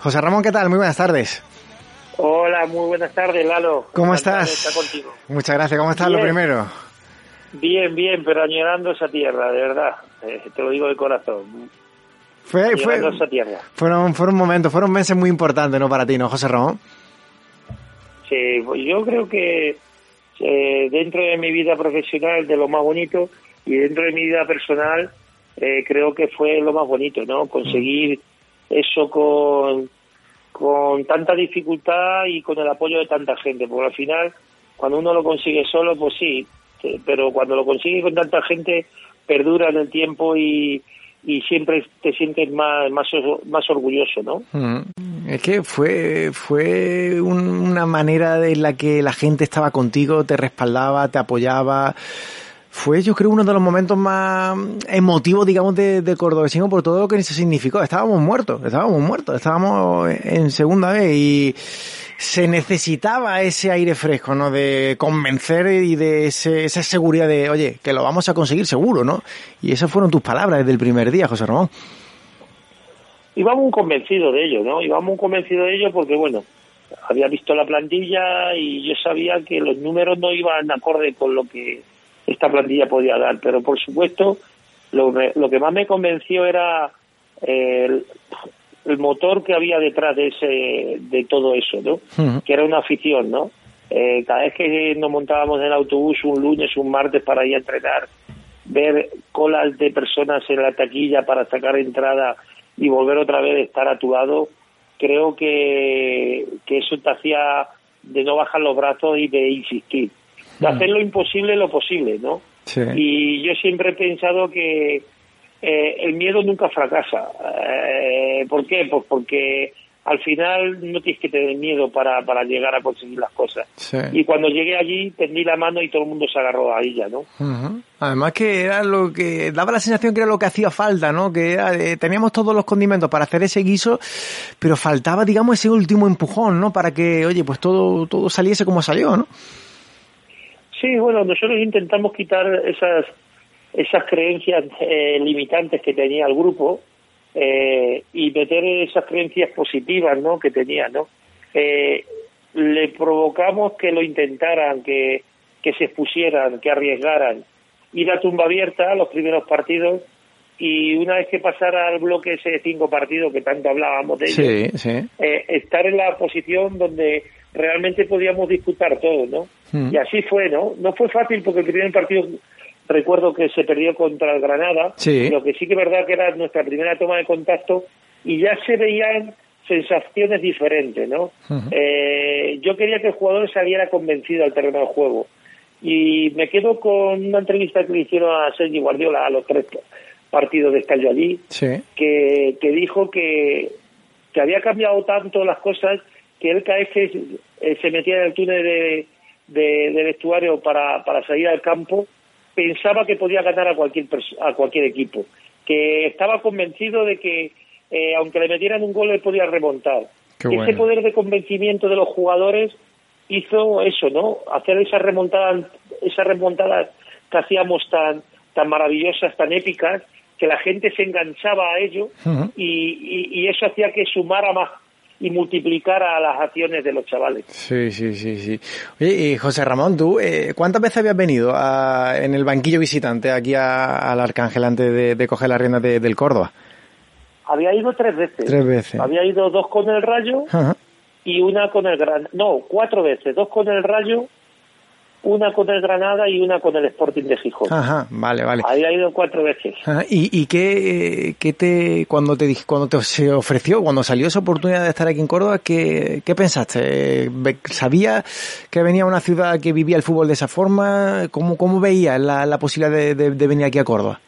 José Ramón, ¿qué tal? Muy buenas tardes. Hola, muy buenas tardes, Lalo. ¿Cómo estás? Muchas gracias. ¿Cómo estás lo primero? Bien, bien, pero añorando esa tierra, de verdad. Eh, te lo digo de corazón. Fue, fue, esa tierra. Fueron, fueron momentos, fueron meses muy importantes, ¿no? Para ti, ¿no, José Ramón? Sí, pues yo creo que eh, dentro de mi vida profesional, de lo más bonito, y dentro de mi vida personal, eh, creo que fue lo más bonito, ¿no? Conseguir eso con, con tanta dificultad y con el apoyo de tanta gente, porque al final, cuando uno lo consigue solo, pues sí, pero cuando lo consigue con tanta gente, perdura en el tiempo y, y siempre te sientes más, más, más orgulloso, ¿no? Mm. Es que fue, fue una manera en la que la gente estaba contigo, te respaldaba, te apoyaba fue yo creo uno de los momentos más emotivos, digamos, de, Cordobesino por todo lo que se significó. Estábamos muertos, estábamos muertos, estábamos en segunda vez y se necesitaba ese aire fresco, ¿no? De convencer y de ese, esa seguridad de, oye, que lo vamos a conseguir seguro, ¿no? Y esas fueron tus palabras desde el primer día, José Ramón. Íbamos un convencido de ello, ¿no? Íbamos un convencido de ello porque, bueno, había visto la plantilla y yo sabía que los números no iban acorde con lo que esta plantilla podía dar. Pero por supuesto, lo, lo que más me convenció era el, motor que había detrás de ese de todo eso, ¿no? Que era una afición, ¿no? Eh, cada vez que nos montábamos en el autobús un lunes, un martes para ir a entrenar, ver colas de personas en la taquilla para sacar entrada y volver otra vez a estar a tu lado, creo que, que eso te hacía de no bajar los brazos y de insistir de hacer lo imposible lo posible, ¿no? Y yo siempre he pensado que eh, el miedo nunca fracasa. Eh, ¿Por qué? Pues porque al final no tienes que tener miedo para, para llegar a conseguir las cosas. Y cuando llegué allí, tendí la mano y todo el mundo se agarró a ella, ¿no? Además que era lo que daba la sensación que era lo que hacía falta, ¿no? Que teníamos todos los condimentos para hacer ese guiso, pero faltaba, digamos, ese último empujón, ¿no? Para que, oye, pues todo, todo saliese como salió, ¿no? Sí, bueno, nosotros intentamos quitar esas esas creencias eh, limitantes que tenía el grupo eh, y meter esas creencias positivas, ¿no? Que tenía, ¿no? Eh, le provocamos que lo intentaran, que, que se expusieran, que arriesgaran, ir a tumba abierta los primeros partidos y una vez que pasara al bloque ese cinco partidos que tanto hablábamos de ellos, estar en la posición donde realmente podíamos disputar todo, ¿no? Hmm. Y así fue, ¿no? No fue fácil porque el primer partido recuerdo que se perdió contra el Granada, lo que sí que es verdad que era nuestra primera toma de contacto y ya se veían sensaciones diferentes, ¿no? eh, yo quería que el jugador saliera convencido al terreno de juego y me quedo con una entrevista que le hicieron a Sergi Guardiola a los tres partidos de Estallo allí, que, que dijo que, que había cambiado tanto las cosas que él cada vez que eh, se metía en el túnel de, de, vestuario para, para salir al campo, pensaba que podía ganar a cualquier, a cualquier equipo, que estaba convencido de que eh, aunque le metieran un gol, él podía remontar. Ese poder de convencimiento de los jugadores hizo eso, ¿no? Hacer esas remontadas, esas remontadas que hacíamos tan, tan maravillosas, tan épicas, que la gente se enganchaba a ello y, y, eso hacía que sumara más y multiplicar a las acciones de los chavales. Sí, sí, sí, sí. Oye, y José Ramón, ¿tú eh, cuántas veces habías venido en el banquillo visitante aquí al Arcángel antes de, coger la rienda del Córdoba? Había ido tres veces. Tres veces. Había ido dos con el Rayo y una con el Gran... No, cuatro veces. Dos con el Rayo una con el Granada y una con el Sporting de Gijón. Ajá, vale, vale. Había ido cuatro veces. ¿Y, y qué, qué, te, cuando te cuando te se ofreció, cuando salió esa oportunidad de estar aquí en Córdoba, qué, qué pensaste? ¿Sabía que venía una ciudad que vivía el fútbol de esa forma? ¿Cómo, cómo veías la, la posibilidad de, de, venir aquí a Córdoba?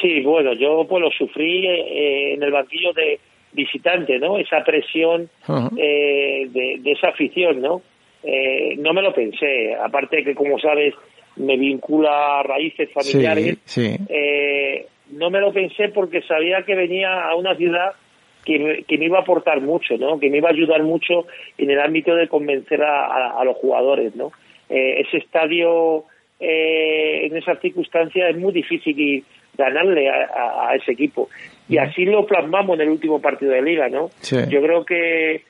Sí, bueno, yo pues lo sufrí eh, en el banquillo de, visitante, ¿no? Esa presión eh, de, de, esa afición, ¿no? Eh, no me lo pensé. Aparte que, como sabes, me vincula a raíces familiares. Eh, no me lo pensé porque sabía que venía a una ciudad que me, que me iba a aportar mucho, ¿no? Que me iba a ayudar mucho en el ámbito de convencer a, los jugadores, ¿no? Eh, ese estadio eh, en esas circunstancias es muy difícil ganarle a, ese equipo. Y así lo plasmamos en el último partido de liga, ¿no? Yo creo que,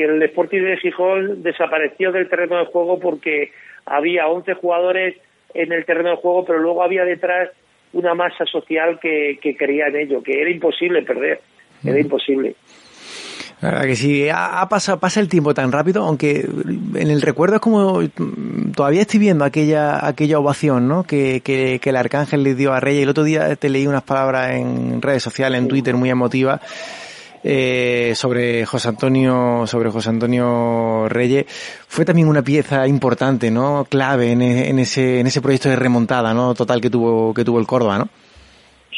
que el Sporting de Gijón desapareció del terreno de juego porque había 11 jugadores en el terreno de juego, pero luego había detrás una masa social que, que creía en ello, que era imposible perder, era imposible. La verdad que sí, ha, pasado, pasa el tiempo tan rápido, aunque en el recuerdo es como todavía estoy viendo aquella aquella ovación, ¿no? Que, que, que el arcángel le dio a Reyes. El otro día te leí unas palabras en redes sociales, en Twitter, muy emotivas eh, sobre José Antonio, sobre José Antonio Reyes, fue también una pieza importante, ¿no? Clave en, e, en, ese, en ese proyecto de remontada, ¿no? Total que tuvo, que tuvo el Córdoba, ¿no?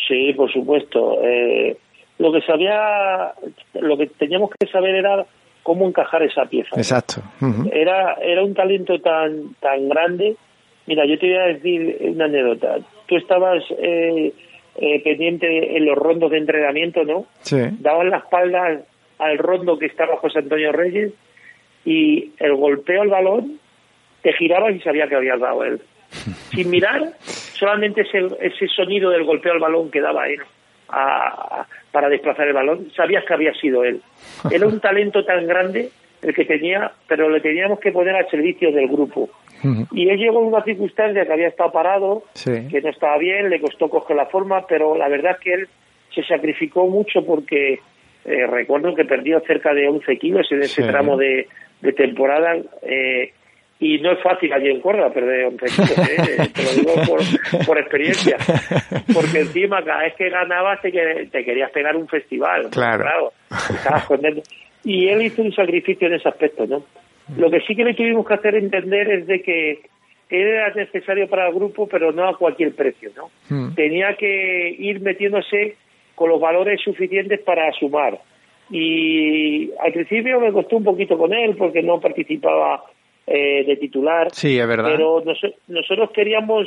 Sí, por supuesto. Eh, lo que sabía, lo que teníamos que saber era cómo encajar esa pieza. Exacto. Era, era un talento tan, tan grande. Mira, yo te voy a decir una anécdota. Tú estabas eh, eh, pendiente en los rondos de entrenamiento, ¿no? Sí. Daban la espalda al, rondo que estaba José Antonio Reyes y el golpeo al balón te girabas y sabía que habías dado él. Sin mirar, solamente ese, ese sonido del golpeo al balón que daba él para desplazar el balón, sabías que había sido él. Era un talento tan grande el que tenía, pero le teníamos que poner al servicio del grupo. Y él llegó en una circunstancia que había estado parado, que no estaba bien, le costó coger la forma, pero la verdad es que él se sacrificó mucho porque eh, recuerdo que perdió cerca de 11 kilos en ese tramo de, temporada. Eh, y no es fácil allí en Córdoba perder 11 kilos, ¿eh? te lo digo por, experiencia. Porque encima, cada vez que ganabas, te, te querías pegar un festival. Claro. Y él hizo un sacrificio en ese aspecto, ¿no? Lo que sí que le tuvimos que hacer entender es de que era necesario para el grupo, pero no a cualquier precio, ¿no? Hmm. Tenía que ir metiéndose con los valores suficientes para sumar. Y al principio me costó un poquito con él porque no participaba eh, de titular. Sí, es verdad. Pero nosotros queríamos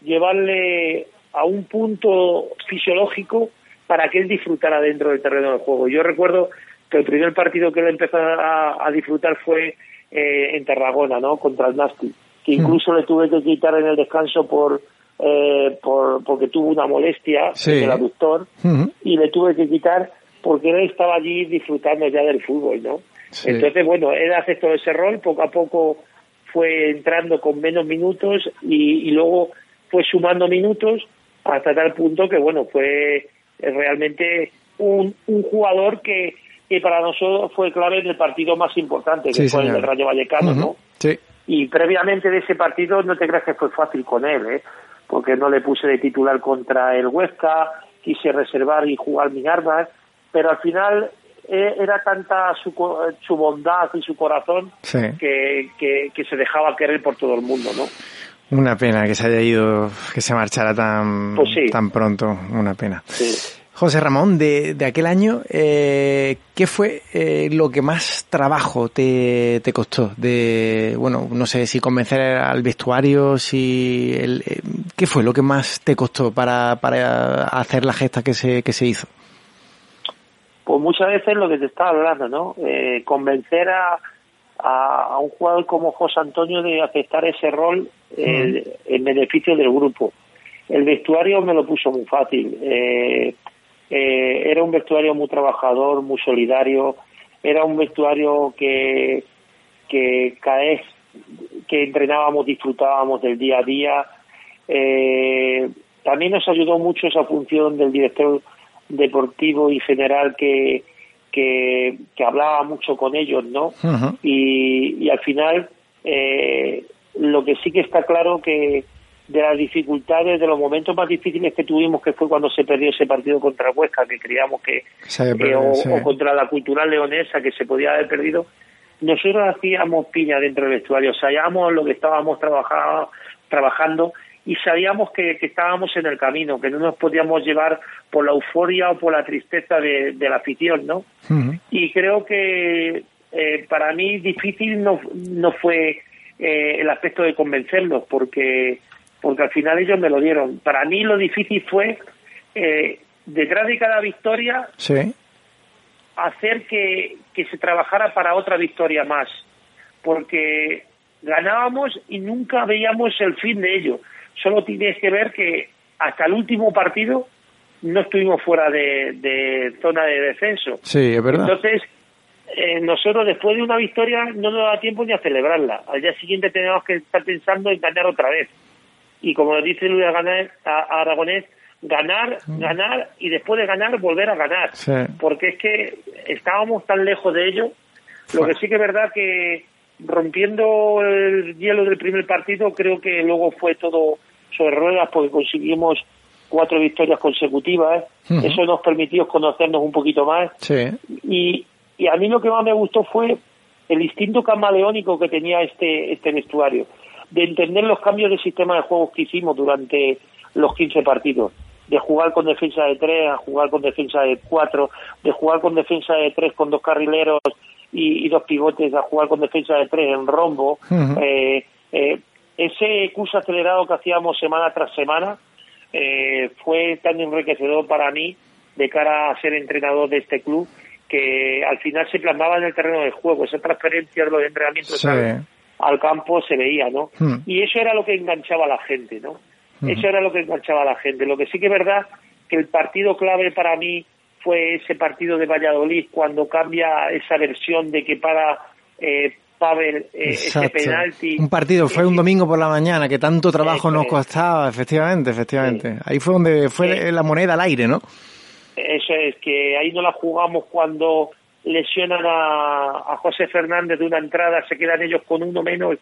llevarle a un punto fisiológico para que él disfrutara dentro del terreno del juego. Yo recuerdo que el primer partido que él empezó a disfrutar fue eh, en Tarragona, ¿no? Contra el Nasti, que incluso le tuve que quitar en el descanso por, eh, por porque tuvo una molestia en el aductor y le tuve que quitar porque él estaba allí disfrutando ya del fútbol, ¿no? Entonces, bueno, él aceptó ese rol, poco a poco fue entrando con menos minutos y, y luego fue sumando minutos hasta tal punto que, bueno, fue realmente un, un jugador que que para nosotros fue clave en el partido más importante, que fue el del Rayo Vallecano, ¿no? Sí. Y previamente de ese partido no te creas que fue fácil con él, ¿eh? Porque no le puse de titular contra el Huesca, quise reservar y jugar mis armas, pero al final eh, era tanta su, su bondad y su corazón que, que, se dejaba querer por todo el mundo, ¿no? Una pena que se haya ido, que se marchara tan, pues tan pronto, una pena. Sí. José Ramón, de, de aquel año, eh, ¿qué fue eh, lo que más trabajo te, te, costó? De, bueno, no sé si convencer al vestuario, si, el, eh, ¿qué fue lo que más te costó para, para hacer la gesta que se, que se hizo? Pues muchas veces lo que te estaba hablando, ¿no? Eh, convencer a, a, un jugador como José Antonio de aceptar ese rol en beneficio del grupo. El vestuario me lo puso muy fácil. Eh, eh, era un vestuario muy trabajador, muy solidario, era un vestuario que, que cada vez que entrenábamos disfrutábamos del día a día. Eh, también nos ayudó mucho esa función del director deportivo y general que, que, hablaba mucho con ellos, ¿no? y, y, al final, eh, lo que sí que está claro que de las dificultades, de los momentos más difíciles que tuvimos, que fue cuando se perdió ese partido contra Huesca, que creíamos que, o, contra la cultural leonesa, que se podía haber perdido, nosotros hacíamos piña dentro del vestuario, sabíamos lo que estábamos trabajando, trabajando y sabíamos que, estábamos en el camino, que no nos podíamos llevar por la euforia o por la tristeza de, la afición, ¿no? Y creo que eh, para mí difícil no, no fue eh, el aspecto de convencerlos, porque, porque al final ellos me lo dieron. Para mí lo difícil fue, eh, detrás de cada victoria, hacer que, que se trabajara para otra victoria más, porque ganábamos y nunca veíamos el fin de ello solo tienes que ver que hasta el último partido no estuvimos fuera de, zona de descenso. Sí, es verdad. Entonces, eh, nosotros después de una victoria no nos da tiempo ni a celebrarla. Al día siguiente tenemos que estar pensando en ganar otra vez. Y como dice Luis Aragonés, ganar, mm. ganar y después de ganar volver a ganar. Porque es que estábamos tan lejos de ello. Lo que sí que es verdad que rompiendo el hielo del primer partido, creo que luego fue todo sobre ruedas porque conseguimos cuatro victorias consecutivas. Eso nos permitió conocernos un poquito más. Y, y a mí lo que más me gustó fue el instinto camaleónico que tenía este, este vestuario, de entender los cambios de sistema de juegos que hicimos durante los 15 partidos, de jugar con defensa de tres a jugar con defensa de cuatro, de jugar con defensa de tres con dos carrileros y, dos pivotes a jugar con defensa de tres en rombo. Eh, eh, ese curso acelerado que hacíamos semana tras semana eh, fue tan enriquecedor para mí de cara a ser entrenador de este club que al final se plasmaba en el terreno de juego, esa transferencia de los entrenamientos al, campo se veía, ¿no? Y eso era lo que enganchaba a la gente, ¿no? Eso era lo que enganchaba a la gente. Lo que sí que es verdad que el partido clave para mí fue ese partido de Valladolid cuando cambia esa versión de que para eh, Pavel eh, ese penalti. Un partido, fue un domingo por la mañana que tanto trabajo nos costaba, efectivamente, efectivamente. Ahí fue donde fue la moneda al aire, ¿no? Eso es, que ahí no la jugamos cuando lesionan a, a José Fernández de una entrada, se quedan ellos con uno menos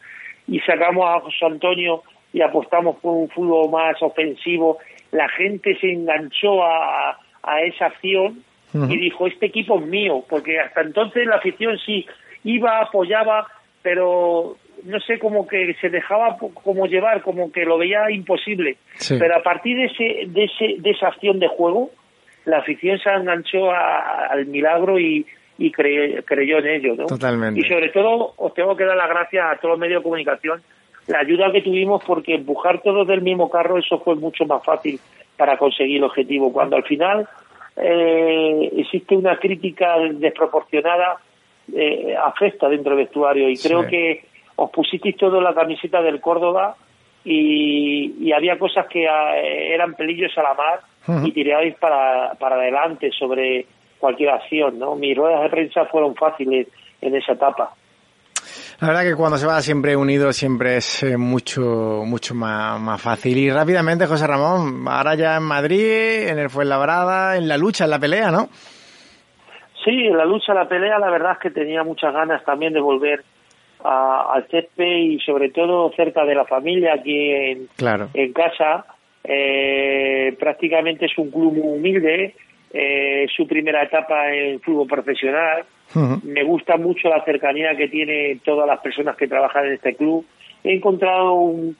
y sacamos a José Antonio y apostamos por un fútbol más ofensivo. La gente se enganchó a, a esa acción y dijo, este equipo es mío, porque hasta entonces la afición sí iba, apoyaba, pero no sé, como que se dejaba como llevar, como que lo veía imposible. Pero a partir de, ese, de, ese, de esa acción de juego, la afición se enganchó al milagro y, y creyó en ello. ¿no? Totalmente. Y sobre todo, os tengo que dar las gracias a todos los medios de comunicación, la ayuda que tuvimos, porque empujar todos del mismo carro, eso fue mucho más fácil para conseguir el objetivo. Cuando al final eh, existe una crítica desproporcionada, eh, afecta dentro del vestuario. Y creo que os pusisteis todo la camiseta del Córdoba y, había cosas que eh, eran pelillos a la mar y tirabais para, para adelante sobre cualquier acción. ¿no? Mis ruedas de prensa fueron fáciles en esa etapa. La verdad que cuando se va siempre unido siempre es eh, mucho mucho más, más fácil. Y rápidamente, José Ramón, ahora ya en Madrid, en el Fuenlabrada, en la lucha, en la pelea, ¿no? Sí, en la lucha, en la pelea, la verdad es que tenía muchas ganas también de volver al césped y sobre todo cerca de la familia aquí en, claro. en casa. Eh, prácticamente es un club muy humilde, eh, su primera etapa en fútbol profesional me gusta mucho la cercanía que tiene todas las personas que trabajan en este club. He encontrado un,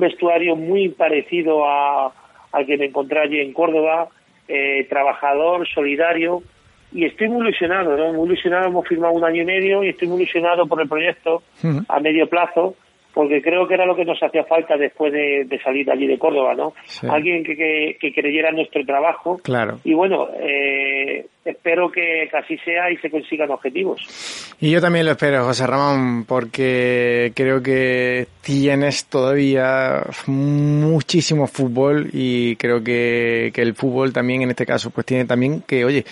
vestuario muy parecido a, al que me encontré allí en Córdoba, eh, trabajador, solidario, y estoy muy ilusionado, ¿no? Muy ilusionado, hemos firmado un año y medio y estoy muy ilusionado por el proyecto a medio plazo porque creo que era lo que nos hacía falta después de, salir de allí de Córdoba, ¿no? Alguien que, que, creyera en nuestro trabajo. Claro. Y bueno, eh, espero que, así sea y se consigan objetivos. Y yo también lo espero, José Ramón, porque creo que tienes todavía muchísimo fútbol y creo que, que el fútbol también en este caso pues tiene también que, oye,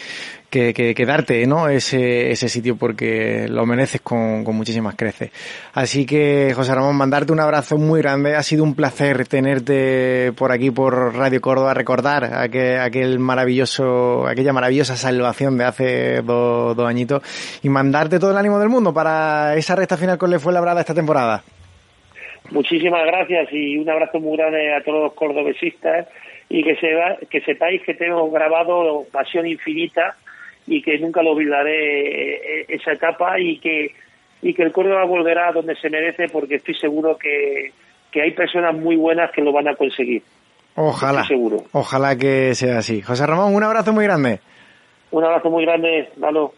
que, que, darte ¿no? ese, ese sitio porque lo mereces con, con muchísimas creces. Así que, José Ramón, mandarte un abrazo muy grande. Ha sido un placer tenerte por aquí, por Radio Córdoba, recordar aquel, aquel maravilloso, aquella maravillosa de hace dos, dos añitos y mandarte todo el ánimo del mundo para esa recta final con Le Fue Labrada esta temporada. Muchísimas gracias y un abrazo muy grande a todos los cordobesistas y que, se, que sepáis que tengo grabado Pasión Infinita y que nunca lo olvidaré eh, esa etapa y que y que el Córdoba volverá a donde se merece porque estoy seguro que, que hay personas muy buenas que lo van a conseguir. Ojalá. seguro. Ojalá que sea así. José Ramón, un abrazo muy grande. Un abrazo muy grande, Lalo.